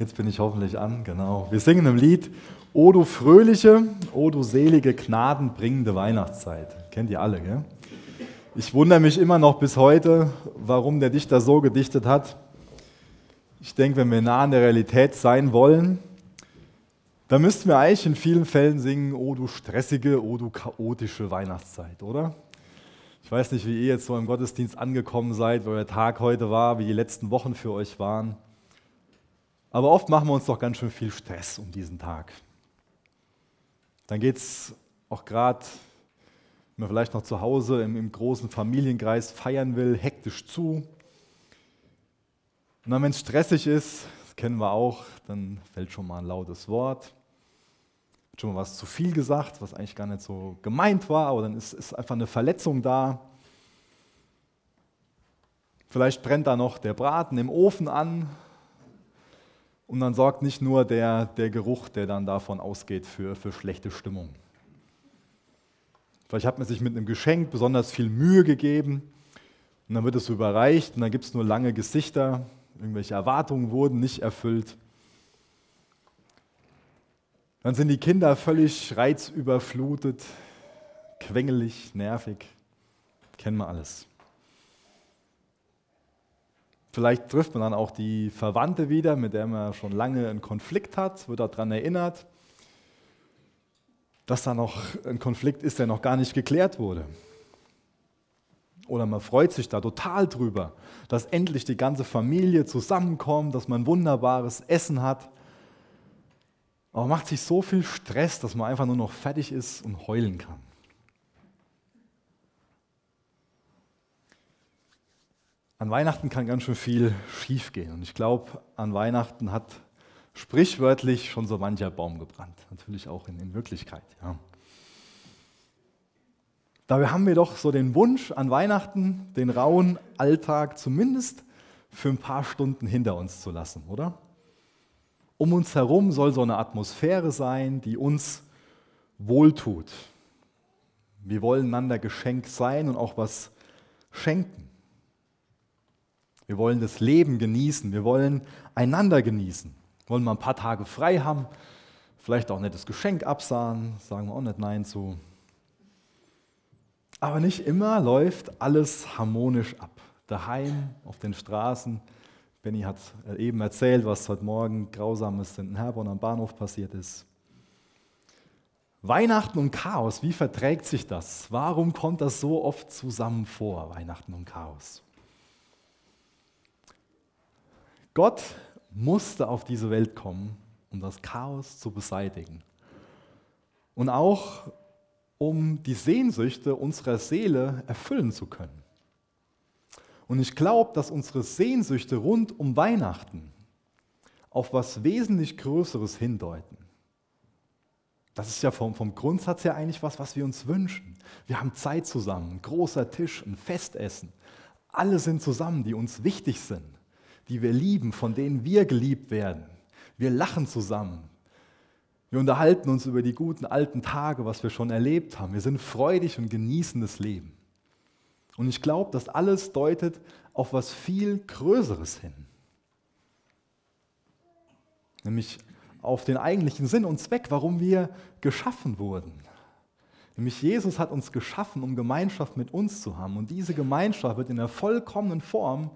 Jetzt bin ich hoffentlich an, genau. Wir singen im Lied O du fröhliche, O du selige, gnadenbringende Weihnachtszeit. Kennt ihr alle, gell? Ich wundere mich immer noch bis heute, warum der Dichter so gedichtet hat. Ich denke, wenn wir nah an der Realität sein wollen, dann müssten wir eigentlich in vielen Fällen singen, O du stressige, O du chaotische Weihnachtszeit, oder? Ich weiß nicht, wie ihr jetzt so im Gottesdienst angekommen seid, wo euer Tag heute war, wie die letzten Wochen für euch waren. Aber oft machen wir uns doch ganz schön viel Stress um diesen Tag. Dann geht es auch gerade, wenn man vielleicht noch zu Hause im, im großen Familienkreis feiern will, hektisch zu. Und dann, wenn es stressig ist, das kennen wir auch, dann fällt schon mal ein lautes Wort schon mal was zu viel gesagt, was eigentlich gar nicht so gemeint war, oder dann ist, ist einfach eine Verletzung da. Vielleicht brennt da noch der Braten im Ofen an und dann sorgt nicht nur der, der Geruch, der dann davon ausgeht, für, für schlechte Stimmung. Vielleicht hat man sich mit einem Geschenk besonders viel Mühe gegeben und dann wird es überreicht und dann gibt es nur lange Gesichter, irgendwelche Erwartungen wurden nicht erfüllt. Dann sind die Kinder völlig reizüberflutet, quengelig, nervig. Kennen wir alles. Vielleicht trifft man dann auch die Verwandte wieder, mit der man schon lange einen Konflikt hat, wird daran erinnert, dass da noch ein Konflikt ist, der noch gar nicht geklärt wurde. Oder man freut sich da total drüber, dass endlich die ganze Familie zusammenkommt, dass man wunderbares Essen hat. Aber macht sich so viel Stress, dass man einfach nur noch fertig ist und heulen kann. An Weihnachten kann ganz schön viel schiefgehen. Und ich glaube, an Weihnachten hat sprichwörtlich schon so mancher Baum gebrannt. Natürlich auch in, in Wirklichkeit. Ja. Dabei haben wir doch so den Wunsch an Weihnachten, den rauen Alltag zumindest für ein paar Stunden hinter uns zu lassen, oder? Um uns herum soll so eine Atmosphäre sein, die uns wohltut. Wir wollen einander Geschenk sein und auch was schenken. Wir wollen das Leben genießen. Wir wollen einander genießen. Wollen mal ein paar Tage frei haben. Vielleicht auch ein nettes Geschenk absahen. Sagen wir auch nicht Nein zu. Aber nicht immer läuft alles harmonisch ab. Daheim, auf den Straßen, Benny hat eben erzählt, was heute Morgen Grausames in Herborn am Bahnhof passiert ist. Weihnachten und Chaos, wie verträgt sich das? Warum kommt das so oft zusammen vor, Weihnachten und Chaos? Gott musste auf diese Welt kommen, um das Chaos zu beseitigen. Und auch um die Sehnsüchte unserer Seele erfüllen zu können. Und ich glaube, dass unsere Sehnsüchte rund um Weihnachten auf was wesentlich Größeres hindeuten. Das ist ja vom, vom Grundsatz her eigentlich was, was wir uns wünschen. Wir haben Zeit zusammen, ein großer Tisch, ein Festessen. Alle sind zusammen, die uns wichtig sind, die wir lieben, von denen wir geliebt werden. Wir lachen zusammen. Wir unterhalten uns über die guten alten Tage, was wir schon erlebt haben. Wir sind freudig und genießen das Leben. Und ich glaube, das alles deutet auf was viel Größeres hin. Nämlich auf den eigentlichen Sinn und Zweck, warum wir geschaffen wurden. Nämlich Jesus hat uns geschaffen, um Gemeinschaft mit uns zu haben. Und diese Gemeinschaft wird in der vollkommenen Form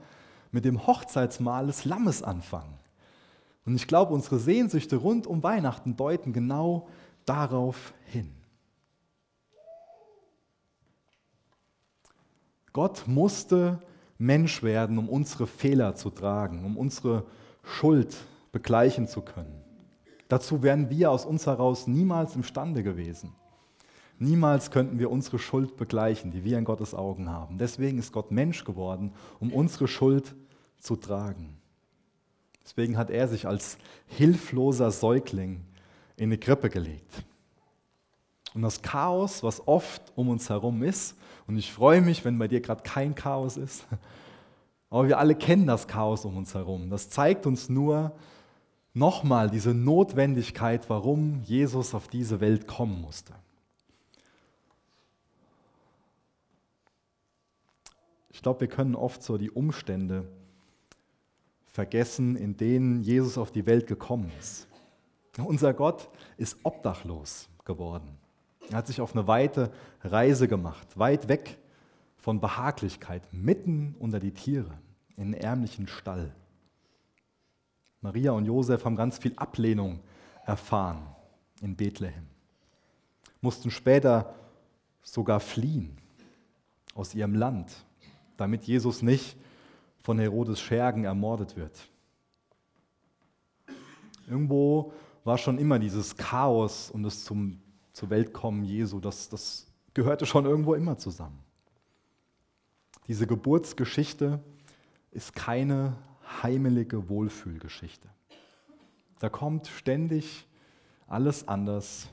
mit dem Hochzeitsmahl des Lammes anfangen. Und ich glaube, unsere Sehnsüchte rund um Weihnachten deuten genau darauf hin. Gott musste Mensch werden, um unsere Fehler zu tragen, um unsere Schuld begleichen zu können. Dazu wären wir aus uns heraus niemals imstande gewesen. Niemals könnten wir unsere Schuld begleichen, die wir in Gottes Augen haben. Deswegen ist Gott Mensch geworden, um unsere Schuld zu tragen. Deswegen hat er sich als hilfloser Säugling in eine Krippe gelegt. Und das Chaos, was oft um uns herum ist, und ich freue mich, wenn bei dir gerade kein Chaos ist, aber wir alle kennen das Chaos um uns herum. Das zeigt uns nur nochmal diese Notwendigkeit, warum Jesus auf diese Welt kommen musste. Ich glaube, wir können oft so die Umstände vergessen, in denen Jesus auf die Welt gekommen ist. Unser Gott ist obdachlos geworden. Er hat sich auf eine weite Reise gemacht, weit weg von Behaglichkeit, mitten unter die Tiere, in einen ärmlichen Stall. Maria und Josef haben ganz viel Ablehnung erfahren in Bethlehem, mussten später sogar fliehen aus ihrem Land, damit Jesus nicht von Herodes Schergen ermordet wird. Irgendwo war schon immer dieses Chaos und das zum, zur Weltkommen Jesu, das, das gehörte schon irgendwo immer zusammen. Diese Geburtsgeschichte ist keine heimelige Wohlfühlgeschichte. Da kommt ständig alles anders,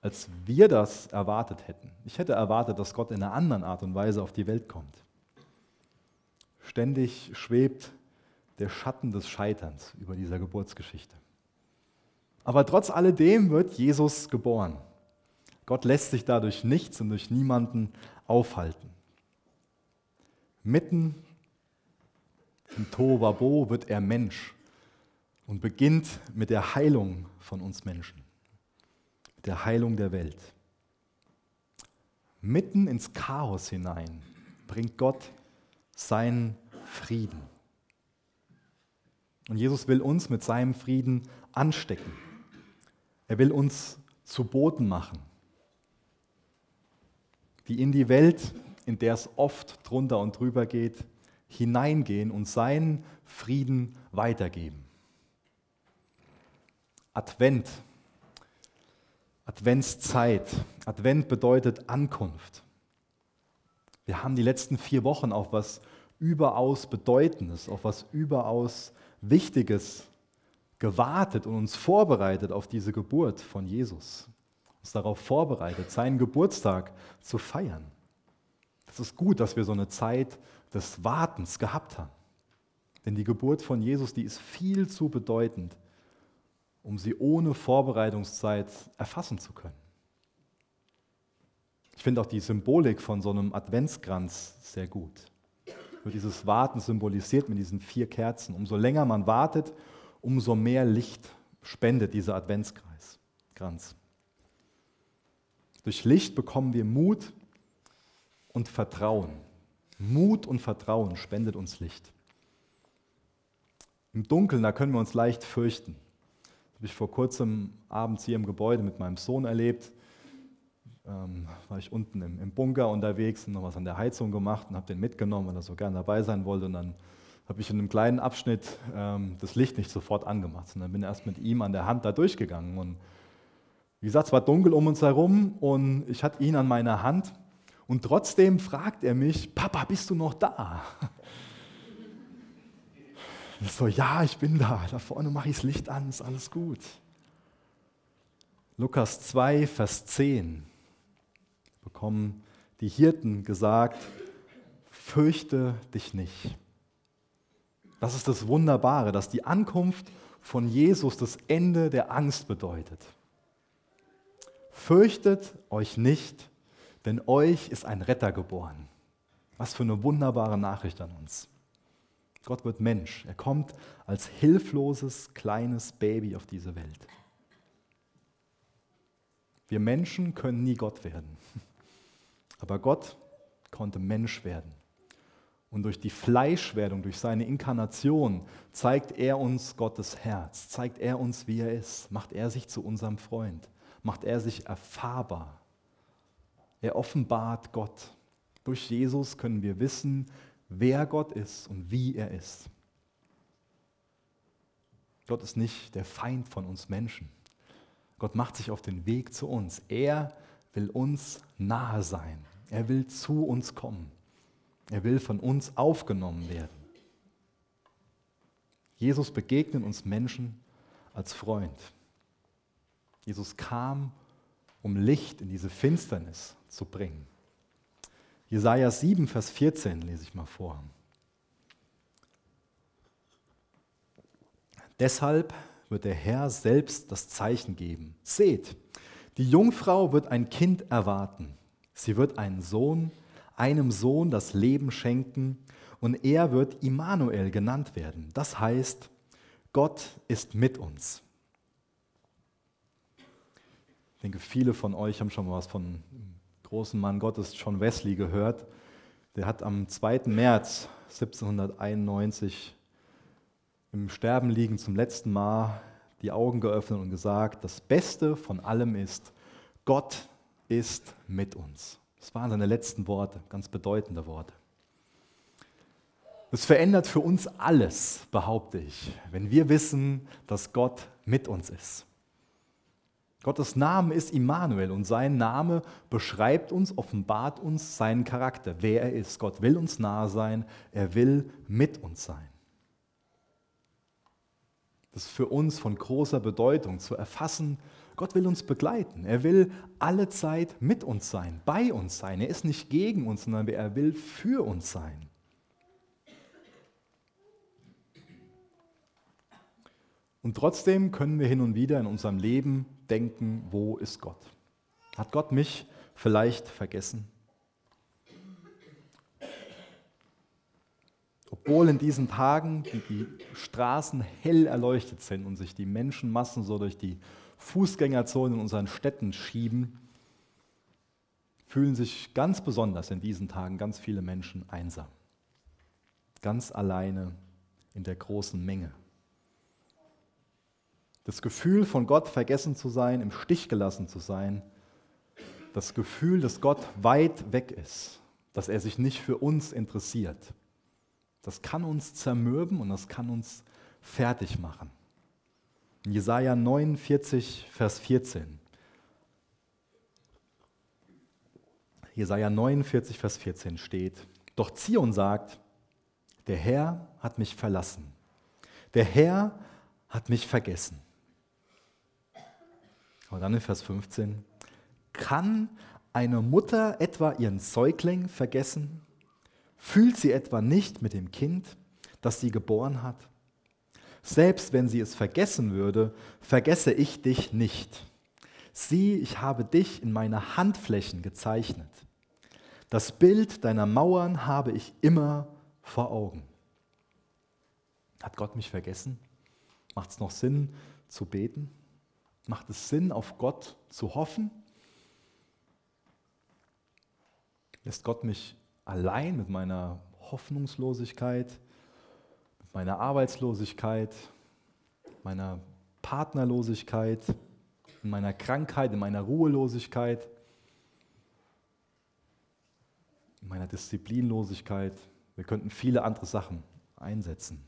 als wir das erwartet hätten. Ich hätte erwartet, dass Gott in einer anderen Art und Weise auf die Welt kommt. Ständig schwebt der Schatten des Scheiterns über dieser Geburtsgeschichte. Aber trotz alledem wird Jesus geboren. Gott lässt sich dadurch nichts und durch niemanden aufhalten. Mitten im Tohuwabo wird er Mensch und beginnt mit der Heilung von uns Menschen, mit der Heilung der Welt. Mitten ins Chaos hinein bringt Gott seinen Frieden. Und Jesus will uns mit seinem Frieden anstecken. Er will uns zu Boten machen, die in die Welt, in der es oft drunter und drüber geht, hineingehen und seinen Frieden weitergeben. Advent, Adventszeit. Advent bedeutet Ankunft. Wir haben die letzten vier Wochen auf was überaus Bedeutendes, auf was überaus Wichtiges gewartet und uns vorbereitet auf diese Geburt von Jesus. Uns darauf vorbereitet, seinen Geburtstag zu feiern. Es ist gut, dass wir so eine Zeit des Wartens gehabt haben. Denn die Geburt von Jesus, die ist viel zu bedeutend, um sie ohne Vorbereitungszeit erfassen zu können. Ich finde auch die Symbolik von so einem Adventskranz sehr gut. Wird dieses Warten symbolisiert mit diesen vier Kerzen. Umso länger man wartet, umso mehr Licht spendet dieser Adventskranz. Durch Licht bekommen wir Mut und Vertrauen. Mut und Vertrauen spendet uns Licht. Im Dunkeln, da können wir uns leicht fürchten. Das habe ich vor kurzem abends hier im Gebäude mit meinem Sohn erlebt. Ähm, war ich unten im, im, Bunker unterwegs und noch was an der Heizung gemacht und habe den mitgenommen, weil er so gerne dabei sein wollte. Und dann habe ich in einem kleinen Abschnitt ähm, das Licht nicht sofort angemacht, sondern bin erst mit ihm an der Hand da durchgegangen. Und wie gesagt, es war dunkel um uns herum und ich hatte ihn an meiner Hand und trotzdem fragt er mich, Papa, bist du noch da? Ich so, ja, ich bin da. Da vorne mache ich das Licht an, ist alles gut. Lukas 2, Vers 10 bekommen die Hirten gesagt, fürchte dich nicht. Das ist das Wunderbare, dass die Ankunft von Jesus das Ende der Angst bedeutet. Fürchtet euch nicht, denn euch ist ein Retter geboren. Was für eine wunderbare Nachricht an uns. Gott wird Mensch. Er kommt als hilfloses, kleines Baby auf diese Welt. Wir Menschen können nie Gott werden. Aber Gott konnte Mensch werden. Und durch die Fleischwerdung, durch seine Inkarnation zeigt er uns Gottes Herz, zeigt er uns, wie er ist, macht er sich zu unserem Freund, macht er sich erfahrbar er offenbart Gott. Durch Jesus können wir wissen, wer Gott ist und wie er ist. Gott ist nicht der Feind von uns Menschen. Gott macht sich auf den Weg zu uns. Er will uns nahe sein. Er will zu uns kommen. Er will von uns aufgenommen werden. Jesus begegnet uns Menschen als Freund. Jesus kam, um Licht in diese Finsternis zu bringen. Jesaja 7, Vers 14 lese ich mal vor. Deshalb wird der Herr selbst das Zeichen geben. Seht, die Jungfrau wird ein Kind erwarten. Sie wird einen Sohn, einem Sohn das Leben schenken und er wird Immanuel genannt werden. Das heißt, Gott ist mit uns. Ich denke, viele von euch haben schon mal was von dem großen Mann Gottes, John Wesley, gehört. Der hat am 2. März 1791 im Sterben liegend zum letzten Mal die Augen geöffnet und gesagt, das Beste von allem ist, Gott ist mit uns. Das waren seine letzten Worte, ganz bedeutende Worte. Es verändert für uns alles, behaupte ich, wenn wir wissen, dass Gott mit uns ist. Gottes Name ist Immanuel und sein Name beschreibt uns, offenbart uns seinen Charakter, wer er ist. Gott will uns nahe sein, er will mit uns sein. Das ist für uns von großer Bedeutung zu erfassen. Gott will uns begleiten. Er will alle Zeit mit uns sein, bei uns sein. Er ist nicht gegen uns, sondern er will für uns sein. Und trotzdem können wir hin und wieder in unserem Leben denken, wo ist Gott? Hat Gott mich vielleicht vergessen? Obwohl in diesen Tagen die, die Straßen hell erleuchtet sind und sich die Menschenmassen so durch die Fußgängerzonen in unseren Städten schieben, fühlen sich ganz besonders in diesen Tagen ganz viele Menschen einsam. Ganz alleine in der großen Menge. Das Gefühl, von Gott vergessen zu sein, im Stich gelassen zu sein. Das Gefühl, dass Gott weit weg ist, dass er sich nicht für uns interessiert. Das kann uns zermürben und das kann uns fertig machen. In Jesaja 49, Vers 14. Jesaja 49, Vers 14 steht: Doch Zion sagt, der Herr hat mich verlassen. Der Herr hat mich vergessen. Und dann in Vers 15, kann eine Mutter etwa ihren Säugling vergessen? Fühlt sie etwa nicht mit dem Kind, das sie geboren hat? Selbst wenn sie es vergessen würde, vergesse ich dich nicht. Sieh, ich habe dich in meine Handflächen gezeichnet. Das Bild deiner Mauern habe ich immer vor Augen. Hat Gott mich vergessen? Macht es noch Sinn zu beten? Macht es Sinn, auf Gott zu hoffen? Lässt Gott mich allein mit meiner Hoffnungslosigkeit, mit meiner Arbeitslosigkeit, meiner Partnerlosigkeit, in meiner Krankheit, in meiner Ruhelosigkeit, in meiner Disziplinlosigkeit. Wir könnten viele andere Sachen einsetzen.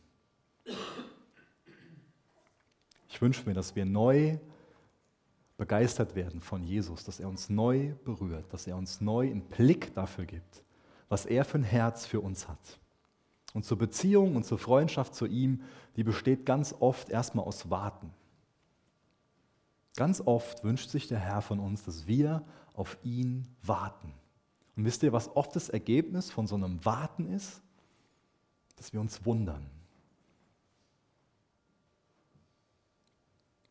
Ich wünsche mir, dass wir neu begeistert werden von Jesus, dass er uns neu berührt, dass er uns neu einen Blick dafür gibt, was er für ein Herz für uns hat. Und zur Beziehung und zur Freundschaft zu ihm, die besteht ganz oft erstmal aus Warten. Ganz oft wünscht sich der Herr von uns, dass wir auf ihn warten. Und wisst ihr, was oft das Ergebnis von so einem Warten ist? Dass wir uns wundern,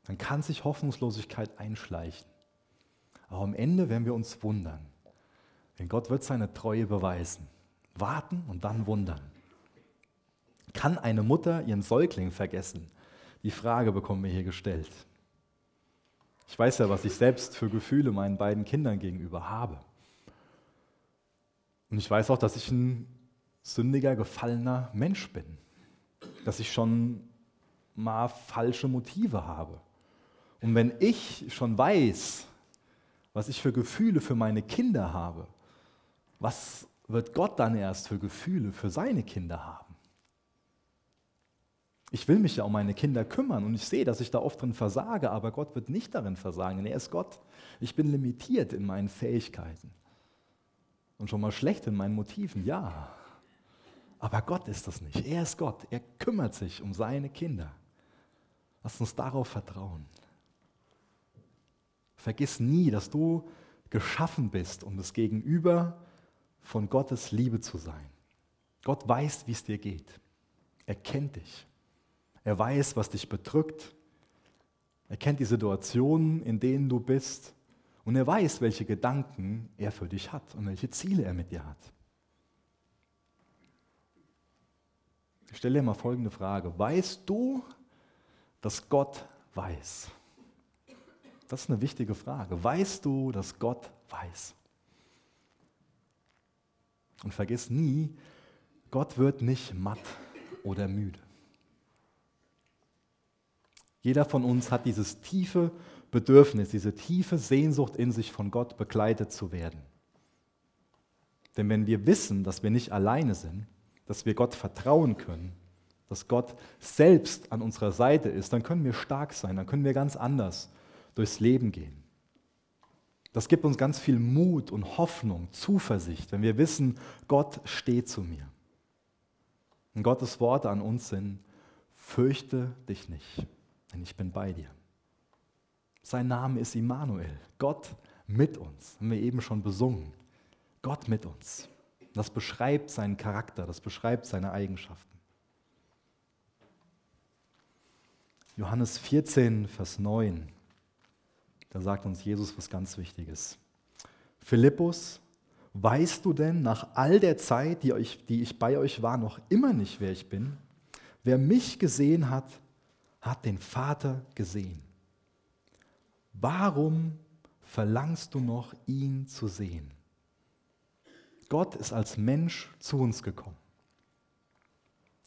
dann kann sich Hoffnungslosigkeit einschleichen. Aber am Ende werden wir uns wundern. Denn Gott wird seine Treue beweisen. Warten und dann wundern. Kann eine Mutter ihren Säugling vergessen? Die Frage bekommen wir hier gestellt. Ich weiß ja, was ich selbst für Gefühle meinen beiden Kindern gegenüber habe. Und ich weiß auch, dass ich ein sündiger, gefallener Mensch bin. Dass ich schon mal falsche Motive habe. Und wenn ich schon weiß, was ich für Gefühle für meine Kinder habe, was wird Gott dann erst für Gefühle für seine Kinder haben? Ich will mich ja um meine Kinder kümmern und ich sehe, dass ich da oft drin versage, aber Gott wird nicht darin versagen, denn er ist Gott. Ich bin limitiert in meinen Fähigkeiten und schon mal schlecht in meinen Motiven, ja. Aber Gott ist das nicht. Er ist Gott. Er kümmert sich um seine Kinder. Lass uns darauf vertrauen. Vergiss nie, dass du geschaffen bist, um das Gegenüber von Gottes Liebe zu sein. Gott weiß, wie es dir geht. Er kennt dich. Er weiß, was dich bedrückt. Er kennt die Situationen, in denen du bist. Und er weiß, welche Gedanken er für dich hat und welche Ziele er mit dir hat. Ich stelle dir mal folgende Frage. Weißt du, dass Gott weiß? Das ist eine wichtige Frage. Weißt du, dass Gott weiß? Und vergiss nie, Gott wird nicht matt oder müde. Jeder von uns hat dieses tiefe Bedürfnis, diese tiefe Sehnsucht in sich, von Gott begleitet zu werden. Denn wenn wir wissen, dass wir nicht alleine sind, dass wir Gott vertrauen können, dass Gott selbst an unserer Seite ist, dann können wir stark sein, dann können wir ganz anders durchs Leben gehen. Das gibt uns ganz viel Mut und Hoffnung, Zuversicht, wenn wir wissen, Gott steht zu mir. Und Gottes Worte an uns sind, fürchte dich nicht, denn ich bin bei dir. Sein Name ist Immanuel, Gott mit uns, haben wir eben schon besungen. Gott mit uns. Das beschreibt seinen Charakter, das beschreibt seine Eigenschaften. Johannes 14, Vers 9. Da sagt uns Jesus was ganz Wichtiges. Philippus, weißt du denn nach all der Zeit, die, euch, die ich bei euch war, noch immer nicht, wer ich bin? Wer mich gesehen hat, hat den Vater gesehen. Warum verlangst du noch, ihn zu sehen? Gott ist als Mensch zu uns gekommen.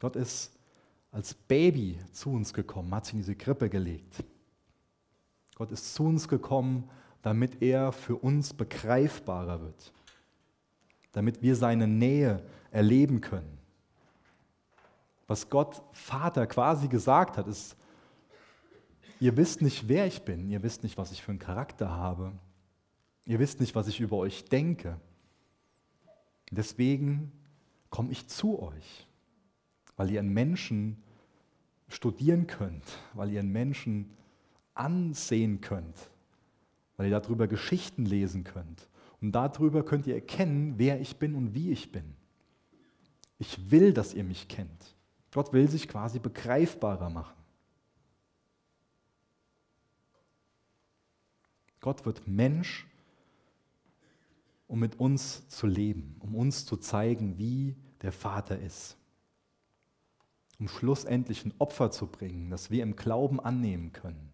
Gott ist als Baby zu uns gekommen, hat sich in diese Krippe gelegt. Gott ist zu uns gekommen, damit er für uns begreifbarer wird, damit wir seine Nähe erleben können. Was Gott Vater quasi gesagt hat, ist, ihr wisst nicht, wer ich bin, ihr wisst nicht, was ich für einen Charakter habe, ihr wisst nicht, was ich über euch denke. Deswegen komme ich zu euch, weil ihr einen Menschen studieren könnt, weil ihr einen Menschen ansehen könnt, weil ihr darüber Geschichten lesen könnt. Und darüber könnt ihr erkennen, wer ich bin und wie ich bin. Ich will, dass ihr mich kennt. Gott will sich quasi begreifbarer machen. Gott wird Mensch, um mit uns zu leben, um uns zu zeigen, wie der Vater ist. Um schlussendlich ein Opfer zu bringen, das wir im Glauben annehmen können.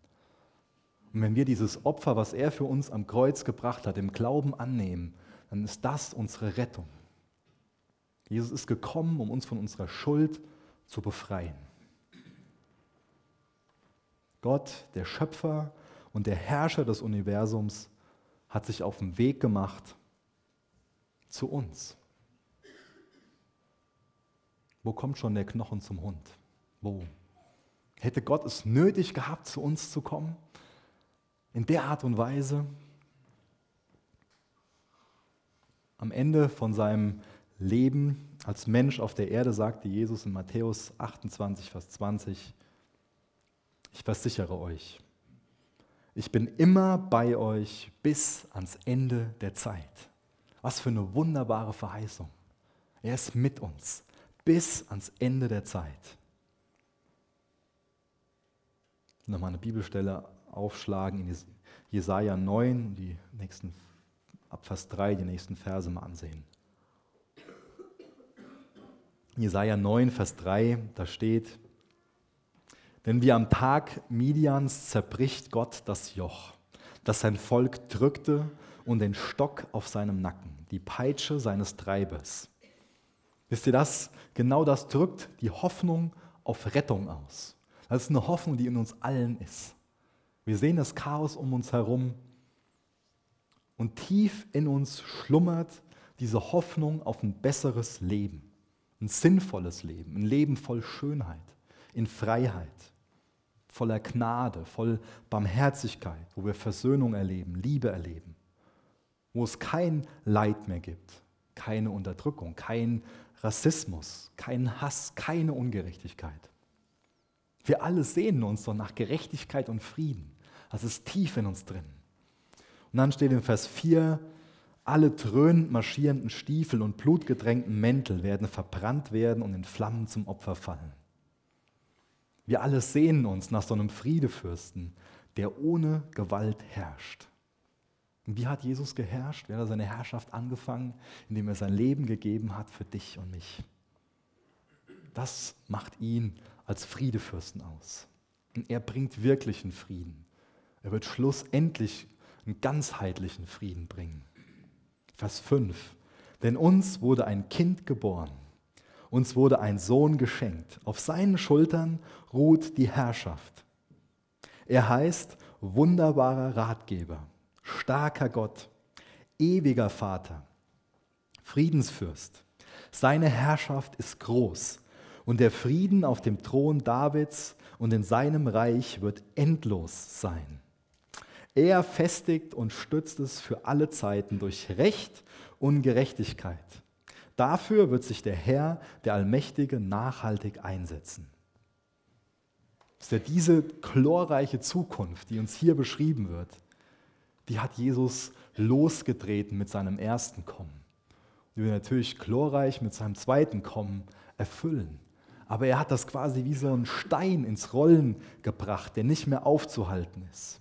Und wenn wir dieses Opfer, was er für uns am Kreuz gebracht hat, im Glauben annehmen, dann ist das unsere Rettung. Jesus ist gekommen, um uns von unserer Schuld zu befreien. Gott, der Schöpfer und der Herrscher des Universums, hat sich auf den Weg gemacht zu uns. Wo kommt schon der Knochen zum Hund? Wo? Hätte Gott es nötig gehabt, zu uns zu kommen? In der Art und Weise am Ende von seinem Leben als Mensch auf der Erde sagte Jesus in Matthäus 28, Vers 20, ich versichere euch, ich bin immer bei euch bis ans Ende der Zeit. Was für eine wunderbare Verheißung. Er ist mit uns bis ans Ende der Zeit. Nochmal eine Bibelstelle aufschlagen in Jesaja 9, die nächsten, ab Vers 3, die nächsten Verse mal ansehen. Jesaja 9, Vers 3, da steht: Denn wie am Tag Midians zerbricht Gott das Joch, das sein Volk drückte und den Stock auf seinem Nacken, die Peitsche seines Treibers. Wisst ihr das? Genau das drückt die Hoffnung auf Rettung aus. Das ist eine Hoffnung, die in uns allen ist. Wir sehen das Chaos um uns herum und tief in uns schlummert diese Hoffnung auf ein besseres Leben, ein sinnvolles Leben, ein Leben voll Schönheit, in Freiheit, voller Gnade, voll Barmherzigkeit, wo wir Versöhnung erleben, Liebe erleben, wo es kein Leid mehr gibt, keine Unterdrückung, kein Rassismus, kein Hass, keine Ungerechtigkeit. Wir alle sehnen uns so nach Gerechtigkeit und Frieden. Das ist tief in uns drin. Und dann steht in Vers 4, alle dröhnend marschierenden Stiefel und blutgedrängten Mäntel werden verbrannt werden und in Flammen zum Opfer fallen. Wir alle sehnen uns nach so einem Friedefürsten, der ohne Gewalt herrscht. Und wie hat Jesus geherrscht? Wie hat er seine Herrschaft angefangen? Indem er sein Leben gegeben hat für dich und mich. das macht ihn als Friedefürsten aus. Und er bringt wirklichen Frieden. Er wird schlussendlich einen ganzheitlichen Frieden bringen. Vers 5. Denn uns wurde ein Kind geboren, uns wurde ein Sohn geschenkt. Auf seinen Schultern ruht die Herrschaft. Er heißt wunderbarer Ratgeber, starker Gott, ewiger Vater, Friedensfürst. Seine Herrschaft ist groß und der Frieden auf dem Thron Davids und in seinem Reich wird endlos sein. Er festigt und stützt es für alle Zeiten durch Recht und Gerechtigkeit. Dafür wird sich der Herr, der Allmächtige, nachhaltig einsetzen. Ist ja diese chlorreiche Zukunft, die uns hier beschrieben wird, die hat Jesus losgetreten mit seinem ersten Kommen. Die wir natürlich chlorreich mit seinem zweiten Kommen erfüllen. Aber er hat das quasi wie so ein Stein ins Rollen gebracht, der nicht mehr aufzuhalten ist.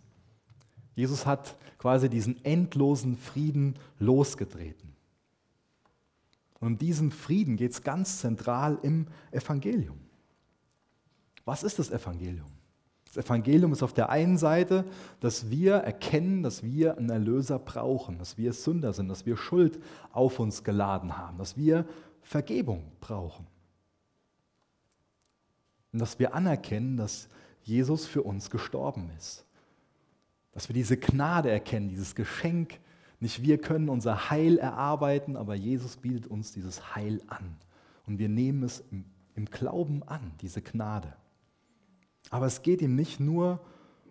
Jesus hat quasi diesen endlosen Frieden losgetreten. Und um diesen Frieden geht es ganz zentral im Evangelium. Was ist das Evangelium? Das Evangelium ist auf der einen Seite, dass wir erkennen, dass wir einen Erlöser brauchen, dass wir Sünder sind, dass wir Schuld auf uns geladen haben, dass wir Vergebung brauchen. Und dass wir anerkennen, dass Jesus für uns gestorben ist. Dass wir diese Gnade erkennen, dieses Geschenk. Nicht wir können unser Heil erarbeiten, aber Jesus bietet uns dieses Heil an. Und wir nehmen es im, im Glauben an, diese Gnade. Aber es geht ihm nicht nur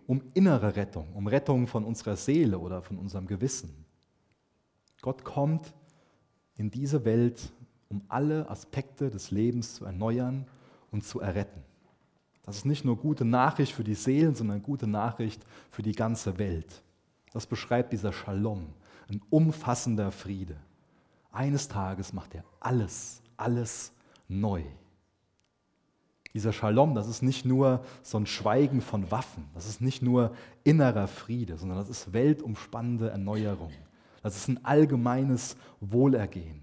um innere Rettung, um Rettung von unserer Seele oder von unserem Gewissen. Gott kommt in diese Welt, um alle Aspekte des Lebens zu erneuern und zu erretten. Das ist nicht nur gute Nachricht für die Seelen, sondern gute Nachricht für die ganze Welt. Das beschreibt dieser Shalom, ein umfassender Friede. Eines Tages macht er alles, alles neu. Dieser Shalom, das ist nicht nur so ein Schweigen von Waffen, das ist nicht nur innerer Friede, sondern das ist weltumspannende Erneuerung. Das ist ein allgemeines Wohlergehen,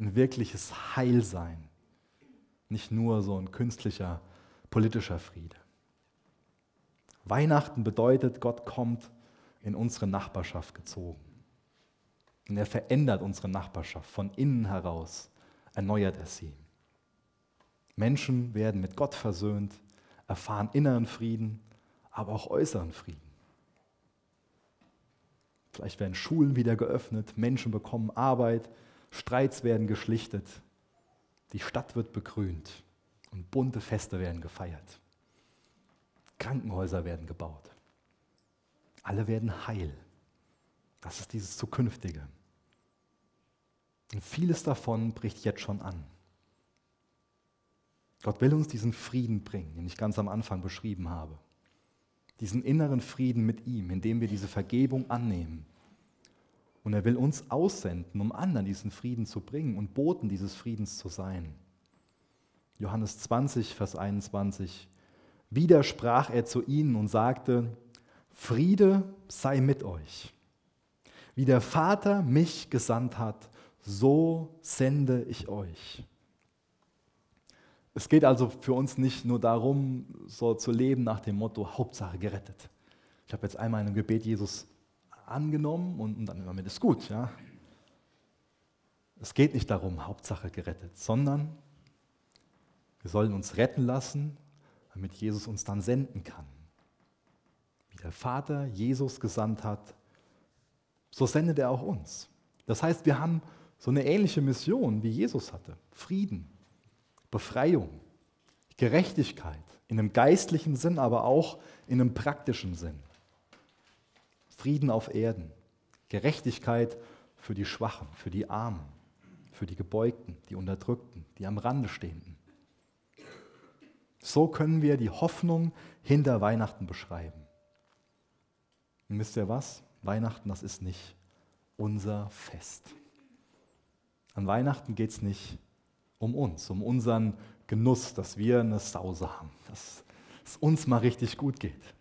ein wirkliches Heilsein, nicht nur so ein künstlicher politischer Friede. Weihnachten bedeutet, Gott kommt in unsere Nachbarschaft gezogen. Und er verändert unsere Nachbarschaft von innen heraus, erneuert er sie. Menschen werden mit Gott versöhnt, erfahren inneren Frieden, aber auch äußeren Frieden. Vielleicht werden Schulen wieder geöffnet, Menschen bekommen Arbeit, Streits werden geschlichtet, die Stadt wird begrünt und bunte Feste werden gefeiert. Krankenhäuser werden gebaut. Alle werden heil. Das ist dieses Zukünftige. Und vieles davon bricht jetzt schon an. Gott will uns diesen Frieden bringen, den ich ganz am Anfang beschrieben habe. Diesen inneren Frieden mit ihm, indem wir diese Vergebung annehmen. Und er will uns aussenden, um anderen diesen Frieden zu bringen und Boten dieses Friedens zu sein. Johannes 20, Vers 21. Wieder sprach er zu ihnen und sagte, Friede sei mit euch. Wie der Vater mich gesandt hat, so sende ich euch. Es geht also für uns nicht nur darum, so zu leben nach dem Motto Hauptsache gerettet. Ich habe jetzt einmal in einem Gebet Jesus angenommen und, dann damit ist gut. Ja? Es geht nicht darum, Hauptsache gerettet, sondern wir sollen uns retten lassen, damit Jesus uns dann senden kann. Wie der Vater Jesus gesandt hat, so sendet er auch uns. Das heißt, wir haben so eine ähnliche Mission, wie Jesus hatte. Frieden, Befreiung, Gerechtigkeit, in einem geistlichen Sinn, aber auch in einem praktischen Sinn. Frieden auf Erden, Gerechtigkeit für die Schwachen, für die Armen, für die Gebeugten, die Unterdrückten, die am Rande stehenden. So können wir die Hoffnung hinter Weihnachten beschreiben. Und wisst ihr was? Weihnachten, das ist nicht unser Fest. An Weihnachten geht es nicht um uns, um unseren Genuss, dass wir eine Sause haben, dass es uns mal richtig gut geht,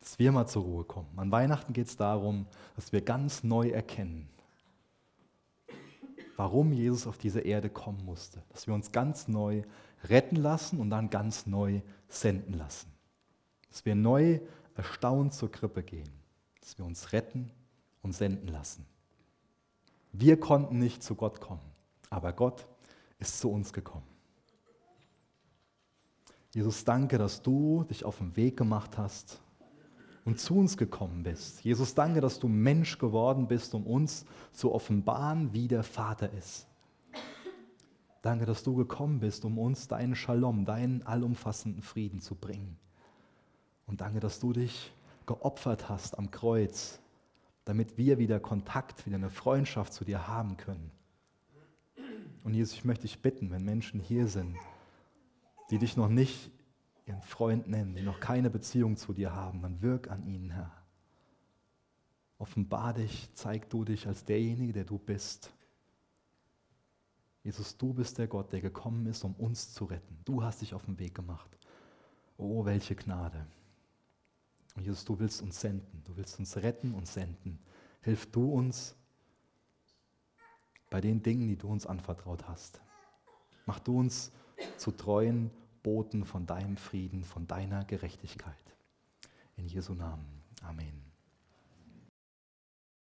dass wir mal zur Ruhe kommen. An Weihnachten geht es darum, dass wir ganz neu erkennen, warum Jesus auf diese Erde kommen musste. Dass wir uns ganz neu retten lassen und dann ganz neu senden lassen. Dass wir neu erstaunt zur Krippe gehen. Dass wir uns retten und senden lassen. Wir konnten nicht zu Gott kommen, aber Gott ist zu uns gekommen. Jesus, danke, dass du dich auf den Weg gemacht hast und zu uns gekommen bist. Jesus, danke, dass du Mensch geworden bist, um uns zu offenbaren, wie der Vater ist. Danke, dass du gekommen bist, um uns deinen Shalom, deinen allumfassenden Frieden zu bringen. Und danke, dass du dich geopfert hast am Kreuz, damit wir wieder Kontakt, wieder eine Freundschaft zu dir haben können. Und Jesus, ich möchte dich bitten, wenn Menschen hier sind, die dich noch nicht ihren Freund nennen, die noch keine Beziehung zu dir haben, dann wirk an ihnen, Herr. Offenbar dich, zeig du dich als derjenige, der du bist. Jesus, du bist der Gott, der gekommen ist, um uns zu retten. Du hast dich auf den Weg gemacht. Oh, welche Gnade. Und Jesus, du willst uns senden. Du willst uns retten und senden. Hilf du uns bei den Dingen, die du uns anvertraut hast. Mach du uns zu treuen Boten von deinem Frieden, von deiner Gerechtigkeit. In Jesu Namen. Amen.